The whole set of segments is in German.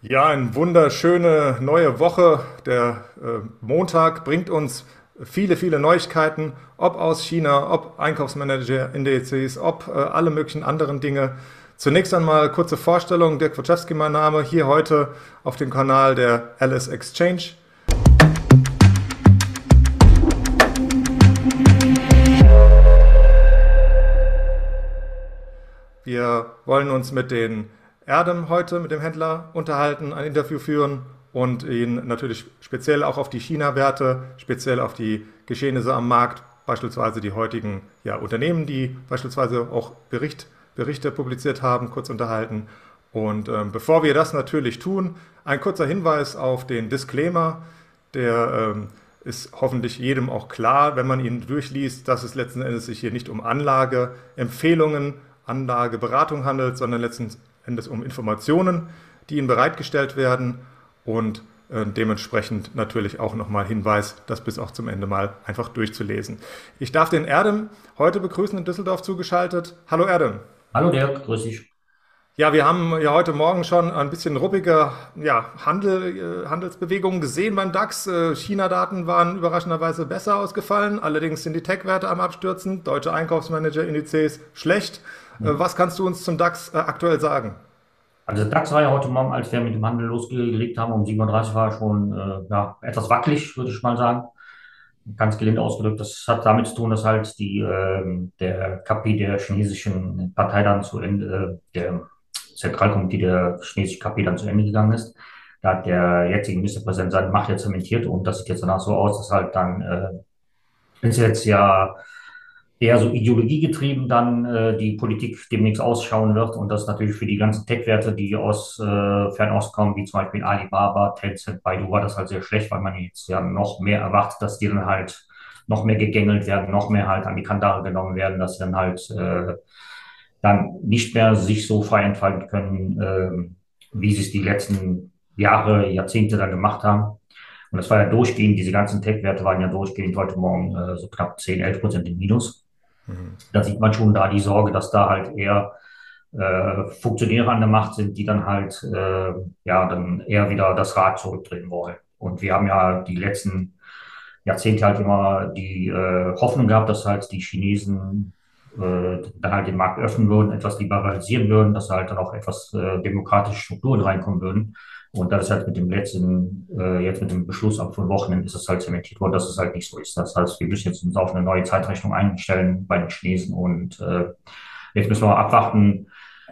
Ja, eine wunderschöne neue Woche. Der äh, Montag bringt uns viele, viele Neuigkeiten, ob aus China, ob Einkaufsmanager-Indizes, ob äh, alle möglichen anderen Dinge. Zunächst einmal kurze Vorstellung. Dirk Wojciechowski mein Name, hier heute auf dem Kanal der Alice Exchange. Wir wollen uns mit den Erdem heute mit dem Händler unterhalten, ein Interview führen und ihn natürlich speziell auch auf die China-Werte, speziell auf die Geschehnisse am Markt, beispielsweise die heutigen ja, Unternehmen, die beispielsweise auch Bericht, Berichte publiziert haben, kurz unterhalten. Und ähm, bevor wir das natürlich tun, ein kurzer Hinweis auf den Disclaimer, der ähm, ist hoffentlich jedem auch klar, wenn man ihn durchliest, dass es letzten Endes sich hier nicht um Anlageempfehlungen, Anlageberatung handelt, sondern letzten Endes um Informationen, die Ihnen bereitgestellt werden und äh, dementsprechend natürlich auch nochmal Hinweis, das bis auch zum Ende mal einfach durchzulesen. Ich darf den Erdem heute begrüßen in Düsseldorf zugeschaltet. Hallo Erdem. Hallo Dirk, grüß dich. Ja, wir haben ja heute Morgen schon ein bisschen ruppige ja, Handel, äh, Handelsbewegungen gesehen beim DAX. Äh, China-Daten waren überraschenderweise besser ausgefallen. Allerdings sind die Tech-Werte am Abstürzen. Deutsche Einkaufsmanager-Indizes schlecht. Äh, was kannst du uns zum DAX aktuell sagen? Also der DAX war ja heute Morgen, als wir mit dem Handel losgelegt haben, um 7.30 Uhr war schon äh, ja, etwas wackelig, würde ich mal sagen. Ganz gelinde ausgedrückt. Das hat damit zu tun, dass halt die, äh, der KP der chinesischen Partei dann zu Ende, äh, der Zentralkomitee der chinesischen KP dann zu Ende gegangen ist. Da hat der jetzige Ministerpräsident seine Macht jetzt zementiert und das sieht jetzt danach so aus, dass halt dann äh, ist jetzt ja eher so ideologiegetrieben dann äh, die Politik demnächst ausschauen wird und das natürlich für die ganzen Tech-Werte, die aus äh, Fernost kommen, wie zum Beispiel Alibaba, Tencent, Baidu, war das halt sehr schlecht, weil man jetzt ja noch mehr erwartet, dass die dann halt noch mehr gegängelt werden, noch mehr halt an die Kandare genommen werden, dass sie dann halt äh, dann nicht mehr sich so frei entfalten können, äh, wie sie es die letzten Jahre, Jahrzehnte dann gemacht haben. Und das war ja durchgehend, diese ganzen Tech-Werte waren ja durchgehend heute Morgen äh, so knapp 10, 11 Prozent im Minus. Mhm. Da sieht man schon da die Sorge, dass da halt eher äh, Funktionäre an der Macht sind, die dann halt äh, ja dann eher wieder das Rad zurückdrehen wollen. Und wir haben ja die letzten Jahrzehnte halt immer die äh, Hoffnung gehabt, dass halt die Chinesen äh, dann halt den Markt öffnen würden, etwas liberalisieren würden, dass halt dann auch etwas äh, demokratische Strukturen reinkommen würden. Und das ist halt mit dem letzten, äh, jetzt mit dem Beschluss ab von Wochenende ist es halt zementiert worden, dass es halt nicht so ist. Das heißt, wir müssen jetzt uns auf eine neue Zeitrechnung einstellen bei den Chinesen und äh, jetzt müssen wir abwarten,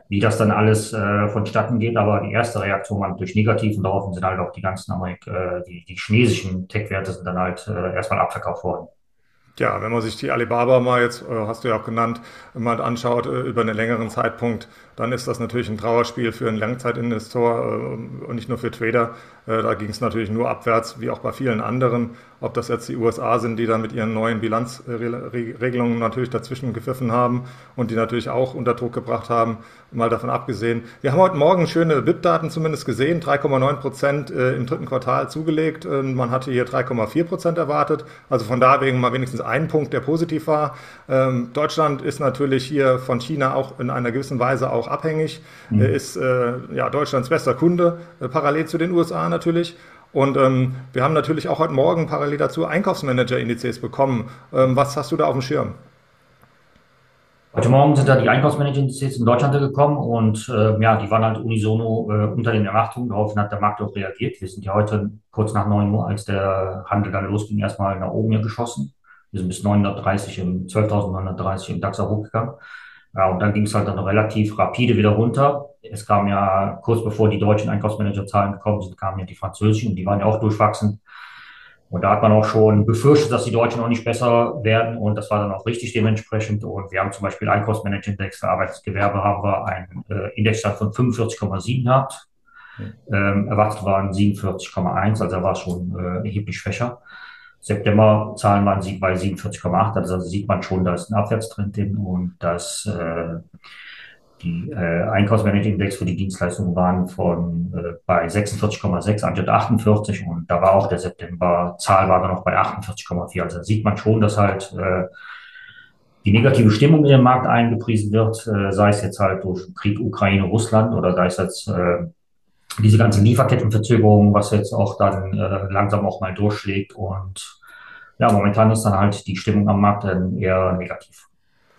wie das dann alles äh, vonstatten geht. Aber die erste Reaktion war natürlich negativ und daraufhin sind halt auch die ganzen Amerik äh, die, die chinesischen Tech-Werte sind dann halt äh, erstmal abverkauft worden. Ja, wenn man sich die Alibaba mal jetzt, äh, hast du ja auch genannt, mal anschaut äh, über einen längeren Zeitpunkt, dann ist das natürlich ein Trauerspiel für einen Langzeitinvestor äh, und nicht nur für Trader. Da ging es natürlich nur abwärts, wie auch bei vielen anderen. Ob das jetzt die USA sind, die da mit ihren neuen Bilanzregelungen natürlich dazwischen gepfiffen haben und die natürlich auch unter Druck gebracht haben, mal davon abgesehen. Wir haben heute Morgen schöne BIP-Daten zumindest gesehen, 3,9 Prozent im dritten Quartal zugelegt. Man hatte hier 3,4 Prozent erwartet. Also von da wegen mal wenigstens ein Punkt, der positiv war. Ähm, Deutschland ist natürlich hier von China auch in einer gewissen Weise auch abhängig, mhm. ist äh, ja, Deutschlands bester Kunde, äh, parallel zu den USA natürlich. Und ähm, wir haben natürlich auch heute Morgen parallel dazu Einkaufsmanager-Indizes bekommen. Ähm, was hast du da auf dem Schirm? Heute Morgen sind da die Einkaufsmanager-Indizes in Deutschland gekommen und äh, ja, die waren halt unisono äh, unter den Erwartungen. Daraufhin hat der Markt auch reagiert. Wir sind ja heute kurz nach 9 Uhr, als der Handel dann losging, erstmal nach oben hier geschossen. Wir sind bis 930 im 12.930 im DAX hochgegangen. Ja, und dann ging es halt dann relativ rapide wieder runter. Es kam ja kurz bevor die deutschen Einkaufsmanagerzahlen gekommen sind, kamen ja die französischen und die waren ja auch durchwachsen. Und da hat man auch schon befürchtet, dass die Deutschen auch nicht besser werden. Und das war dann auch richtig dementsprechend. Und wir haben zum Beispiel Einkaufsmanager-Index für Arbeitsgewerbe haben wir einen äh, Indexstand von 45,7 gehabt. Ähm, erwartet waren 47,1, also da war es schon äh, erheblich schwächer. September-Zahlen waren sie bei 47,8. Also sieht man schon, da ist ein Abwärtstrend drin und dass äh, die äh, Einkaufsmanagement-Index für die Dienstleistungen waren von äh, bei 46,6 anstatt 48 und da war auch der September-Zahl war dann noch bei 48,4. Also sieht man schon, dass halt äh, die negative Stimmung in den Markt eingepriesen wird, äh, sei es jetzt halt durch Krieg Ukraine, Russland oder sei es jetzt äh, diese ganze Lieferkettenverzögerung, was jetzt auch dann äh, langsam auch mal durchschlägt. Und ja, momentan ist dann halt die Stimmung am Markt dann eher negativ.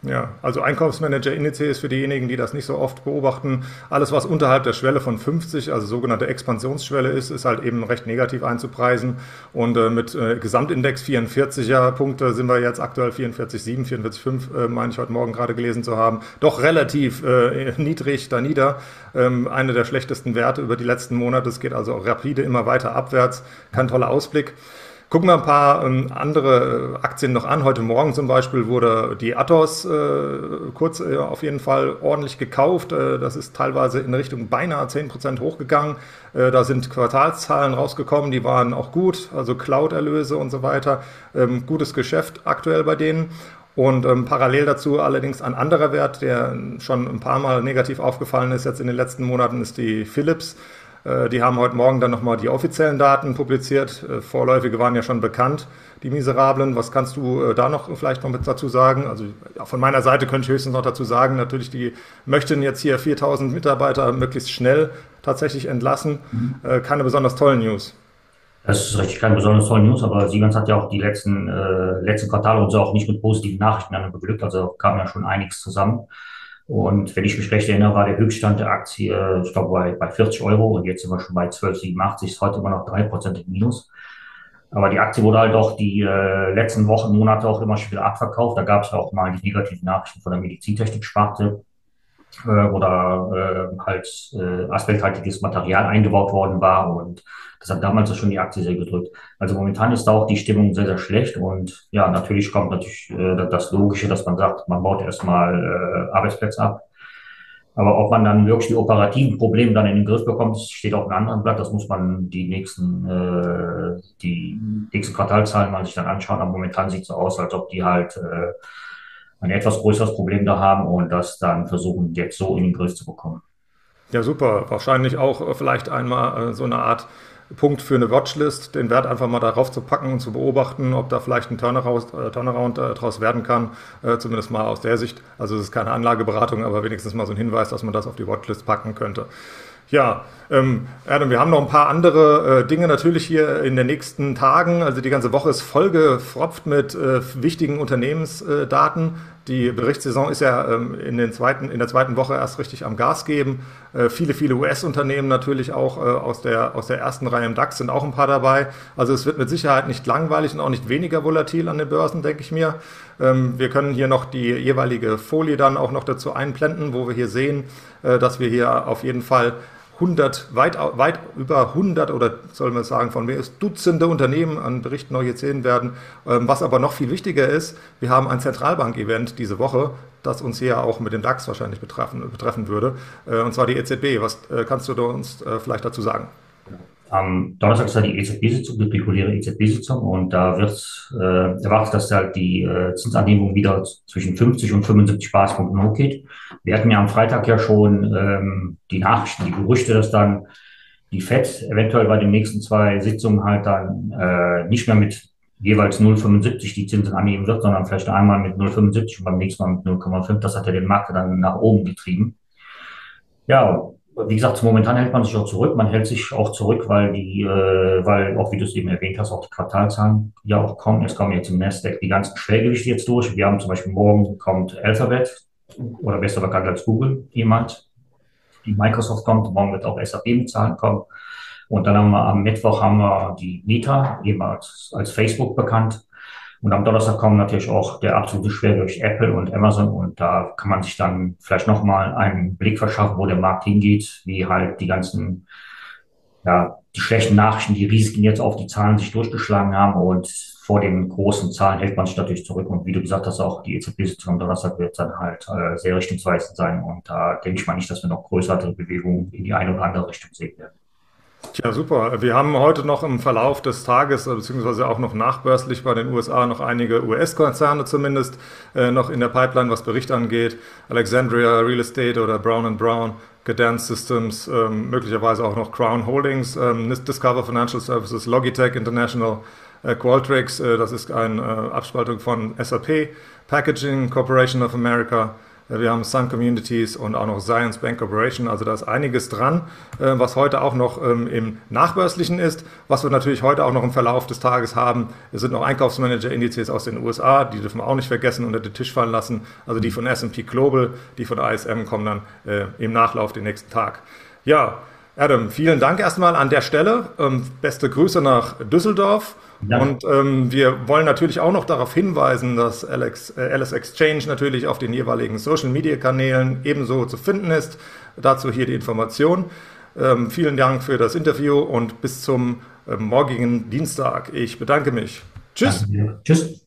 Ja, also Einkaufsmanager-Indizes für diejenigen, die das nicht so oft beobachten. Alles, was unterhalb der Schwelle von 50, also sogenannte Expansionsschwelle ist, ist halt eben recht negativ einzupreisen. Und äh, mit äh, Gesamtindex 44er Punkte sind wir jetzt aktuell 44,7, 44,5, äh, meine ich heute Morgen gerade gelesen zu haben. Doch relativ äh, niedrig da nieder. Ähm, eine der schlechtesten Werte über die letzten Monate. Es geht also rapide immer weiter abwärts. Kein toller Ausblick. Gucken wir ein paar ähm, andere äh, Aktien noch an. Heute Morgen zum Beispiel wurde die Athos äh, kurz äh, auf jeden Fall ordentlich gekauft. Äh, das ist teilweise in Richtung beinahe 10% hochgegangen. Äh, da sind Quartalszahlen rausgekommen, die waren auch gut, also Cloud-Erlöse und so weiter. Ähm, gutes Geschäft aktuell bei denen. Und ähm, parallel dazu allerdings ein anderer Wert, der schon ein paar Mal negativ aufgefallen ist jetzt in den letzten Monaten, ist die Philips. Äh, die haben heute Morgen dann nochmal die offiziellen Daten publiziert. Äh, vorläufige waren ja schon bekannt, die Miserablen. Was kannst du äh, da noch vielleicht noch mit dazu sagen? Also von meiner Seite könnte ich höchstens noch dazu sagen, natürlich, die möchten jetzt hier 4000 Mitarbeiter möglichst schnell tatsächlich entlassen. Mhm. Keine besonders tollen News. Das ist richtig keine besonders tolle News, aber Siemens hat ja auch die letzten, äh, letzten Quartale und so auch nicht mit positiven Nachrichten beglückt. Also kam ja schon einiges zusammen. Und wenn ich mich recht erinnere, war der Höchststand der Aktie, ich glaube, bei, bei 40 Euro und jetzt sind wir schon bei 12,87, ist heute immer noch 3% im Minus. Aber die Aktie wurde halt auch die äh, letzten Wochen, Monate auch immer schon wieder abverkauft. Da gab es auch mal die negativen Nachrichten von der Medizintechnik-Sparte, äh, da äh, halt äh, asphalthaltiges Material eingebaut worden war und das hat damals schon die Aktie sehr gedrückt. Also momentan ist da auch die Stimmung sehr, sehr schlecht und ja, natürlich kommt natürlich äh, das Logische, dass man sagt, man baut erstmal äh, Arbeitsplätze ab. Aber ob man dann wirklich die operativen Probleme dann in den Griff bekommt, steht auf einem anderen Blatt. Das muss man die nächsten, äh, die nächsten Quartalzahlen mal sich dann anschauen. Aber momentan sieht es so aus, als ob die halt äh, ein etwas größeres Problem da haben und das dann versuchen, jetzt so in den Griff zu bekommen. Ja, super. Wahrscheinlich auch äh, vielleicht einmal äh, so eine Art Punkt für eine Watchlist, den Wert einfach mal darauf zu packen und zu beobachten, ob da vielleicht ein Turnaround, äh, Turnaround äh, daraus werden kann, zumindest mal aus der Sicht. Also es ist keine Anlageberatung, aber wenigstens mal so ein Hinweis, dass man das auf die Watchlist packen könnte. Ja, ähm, Adam, wir haben noch ein paar andere äh, Dinge natürlich hier in den nächsten Tagen. Also die ganze Woche ist vollgefropft mit äh, wichtigen Unternehmensdaten. Die Berichtssaison ist ja ähm, in, den zweiten, in der zweiten Woche erst richtig am Gas geben. Äh, viele, viele US-Unternehmen natürlich auch äh, aus, der, aus der ersten Reihe im DAX sind auch ein paar dabei. Also es wird mit Sicherheit nicht langweilig und auch nicht weniger volatil an den Börsen, denke ich mir. Ähm, wir können hier noch die jeweilige Folie dann auch noch dazu einblenden, wo wir hier sehen, äh, dass wir hier auf jeden Fall 100, weit, weit über 100 oder soll man sagen, von mehr ist Dutzende Unternehmen an Berichten noch jetzt sehen werden. Ähm, was aber noch viel wichtiger ist, wir haben ein Zentralbank-Event diese Woche, das uns hier auch mit dem DAX wahrscheinlich betreffen, betreffen würde, äh, und zwar die EZB. Was äh, kannst du uns äh, vielleicht dazu sagen? Am Donnerstag ist ja die EZB-Sitzung, die reguläre EZB-Sitzung, und da wird äh, erwartet, dass halt die äh, Zinsanhebung wieder zwischen 50 und 75 Basispunkten hochgeht. Wir hatten ja am Freitag ja schon ähm, die Nachrichten, die Gerüchte, dass dann die FED eventuell bei den nächsten zwei Sitzungen halt dann äh, nicht mehr mit jeweils 0,75 die Zinsen annehmen wird, sondern vielleicht einmal mit 0,75 und beim nächsten Mal mit 0,5. Das hat ja den Markt dann nach oben getrieben. Ja, wie gesagt, momentan hält man sich auch zurück. Man hält sich auch zurück, weil die, äh, weil auch wie du es eben erwähnt hast, auch die Quartalzahlen ja auch kommen. Es kommen jetzt im Nasdaq die ganzen Schwergewichte jetzt durch. Wir haben zum Beispiel morgen kommt Alphabet oder besser bekannt als Google jemand. Die Microsoft kommt, morgen wird auch SAP mit Zahlen kommen. Und dann haben wir am Mittwoch haben wir die Meta, eben als, als Facebook bekannt. Und am Donnerstag kommen natürlich auch der absolute Schwergewicht Apple und Amazon. Und da kann man sich dann vielleicht nochmal einen Blick verschaffen, wo der Markt hingeht, wie halt die ganzen, ja, die schlechten Nachrichten, die Risiken jetzt auf die Zahlen sich durchgeschlagen haben. Und vor den großen Zahlen hält man sich natürlich zurück. Und wie du gesagt hast, auch die EZB-Sitzung am Donnerstag wird dann halt äh, sehr richtungsweisend sein. Und da denke ich mal nicht, dass wir noch größere Bewegungen in die eine oder andere Richtung sehen werden. Ja, super. Wir haben heute noch im Verlauf des Tages, beziehungsweise auch noch nachbörslich bei den USA, noch einige US-Konzerne zumindest äh, noch in der Pipeline, was Bericht angeht. Alexandria Real Estate oder Brown Brown, Cadence Systems, ähm, möglicherweise auch noch Crown Holdings, ähm, Discover Financial Services, Logitech International, äh, Qualtrics, äh, das ist eine äh, Abspaltung von SAP, Packaging Corporation of America, wir haben Sun Communities und auch noch Science Bank Corporation. Also da ist einiges dran, äh, was heute auch noch ähm, im Nachbörslichen ist. Was wir natürlich heute auch noch im Verlauf des Tages haben, es sind noch Einkaufsmanager-Indizes aus den USA, die dürfen wir auch nicht vergessen, unter den Tisch fallen lassen. Also die von S&P Global, die von ISM kommen dann äh, im Nachlauf den nächsten Tag. Ja, Adam, vielen Dank erstmal an der Stelle. Ähm, beste Grüße nach Düsseldorf. Ja. Und ähm, wir wollen natürlich auch noch darauf hinweisen, dass Alex, äh, Alice Exchange natürlich auf den jeweiligen Social Media Kanälen ebenso zu finden ist. Dazu hier die Information. Ähm, vielen Dank für das Interview und bis zum äh, morgigen Dienstag. Ich bedanke mich. Tschüss. Tschüss.